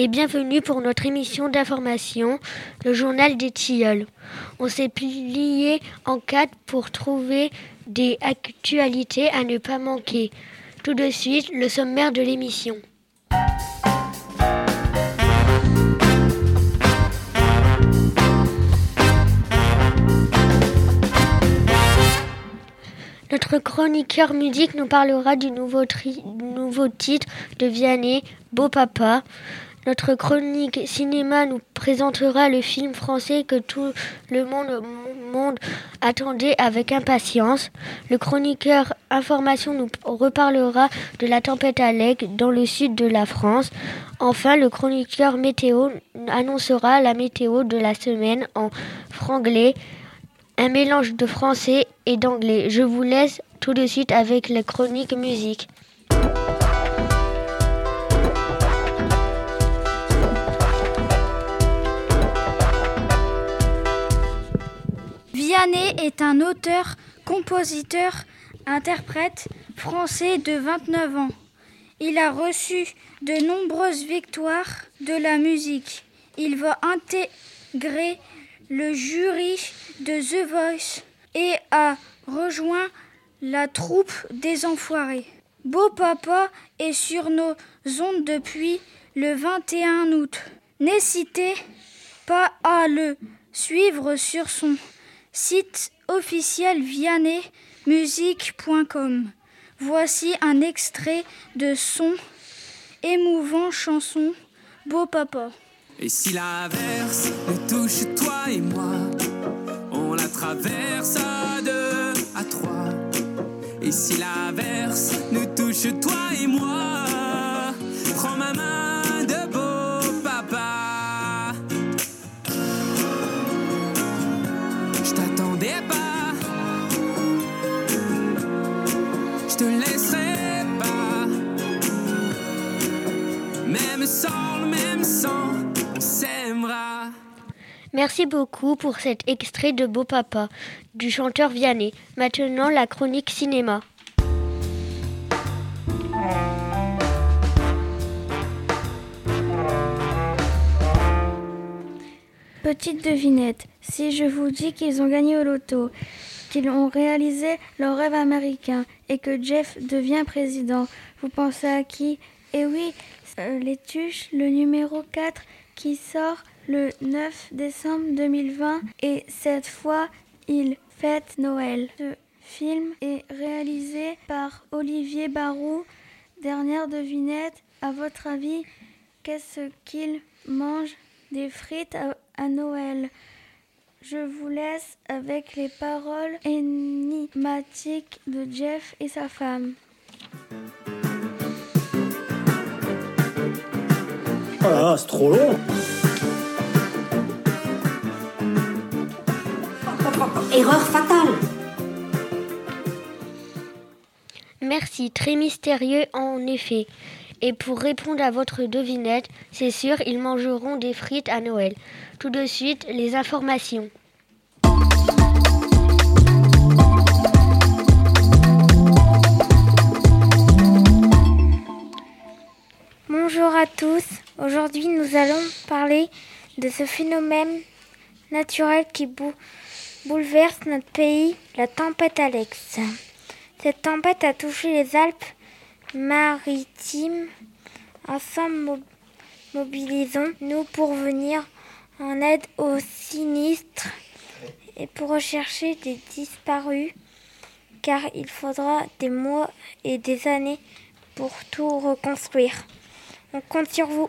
et bienvenue pour notre émission d'information, le journal des tilleuls. On s'est plié en quatre pour trouver des actualités à ne pas manquer. Tout de suite, le sommaire de l'émission. Notre chroniqueur musique nous parlera du nouveau, nouveau titre de Vianney, Beau Papa. Notre chronique cinéma nous présentera le film français que tout le monde, attendait avec impatience. Le chroniqueur information nous reparlera de la tempête Alec dans le sud de la France. Enfin, le chroniqueur météo annoncera la météo de la semaine en franglais un mélange de français et d'anglais. Je vous laisse tout de suite avec la chronique musique. Vianney est un auteur, compositeur, interprète français de 29 ans. Il a reçu de nombreuses victoires de la musique. Il va intégrer le jury de The Voice et a rejoint la troupe des Enfoirés. Beau Papa est sur nos ondes depuis le 21 août. N'hésitez pas à le suivre sur son site officiel vianneymusique.com. Voici un extrait de son émouvant chanson Beau Papa. Et si l'averse nous touche toi et moi, on la traverse à deux, à trois. Et si l'averse nous touche toi te laisserai pas, même sans le même sang. Merci beaucoup pour cet extrait de Beau Papa du chanteur Vianney. Maintenant la chronique cinéma. Petite devinette, si je vous dis qu'ils ont gagné au loto, qu'ils ont réalisé leur rêve américain et que Jeff devient président, vous pensez à qui? Eh oui, euh, les tuches, le numéro 4 qui sort le 9 décembre 2020 et cette fois il fête Noël. Ce film est réalisé par Olivier Barou. Dernière devinette, à votre avis, qu'est-ce qu'il mange des frites à, Noël? Je vous laisse avec les paroles énigmatiques de Jeff et sa femme. Ah, c'est trop long Erreur fatale Merci, très mystérieux en effet. Et pour répondre à votre devinette, c'est sûr, ils mangeront des frites à Noël. Tout de suite, les informations. Bonjour à tous. Aujourd'hui, nous allons parler de ce phénomène naturel qui bouleverse notre pays, la tempête Alex. Cette tempête a touché les Alpes maritimes. Ensemble, mobilisons-nous pour venir en aide aux sinistres et pour rechercher des disparus, car il faudra des mois et des années pour tout reconstruire. On compte sur vous.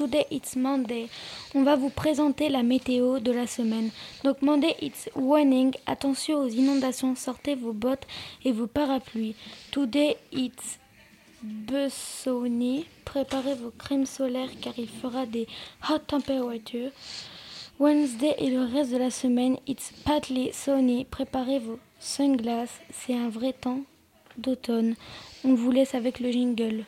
Today it's Monday. On va vous présenter la météo de la semaine. Donc Monday it's warning. Attention aux inondations. Sortez vos bottes et vos parapluies. Today it's Sunny. Préparez vos crèmes solaires car il fera des hot temperatures. Wednesday et le reste de la semaine, it's partly sunny. Préparez vos sunglasses. C'est un vrai temps d'automne. On vous laisse avec le jingle.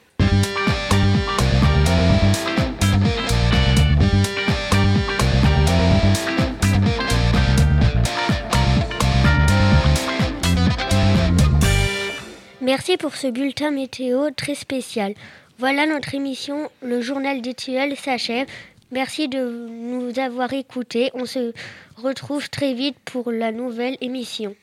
Merci pour ce bulletin météo très spécial. Voilà notre émission, le journal des s'achève. Merci de nous avoir écoutés. On se retrouve très vite pour la nouvelle émission.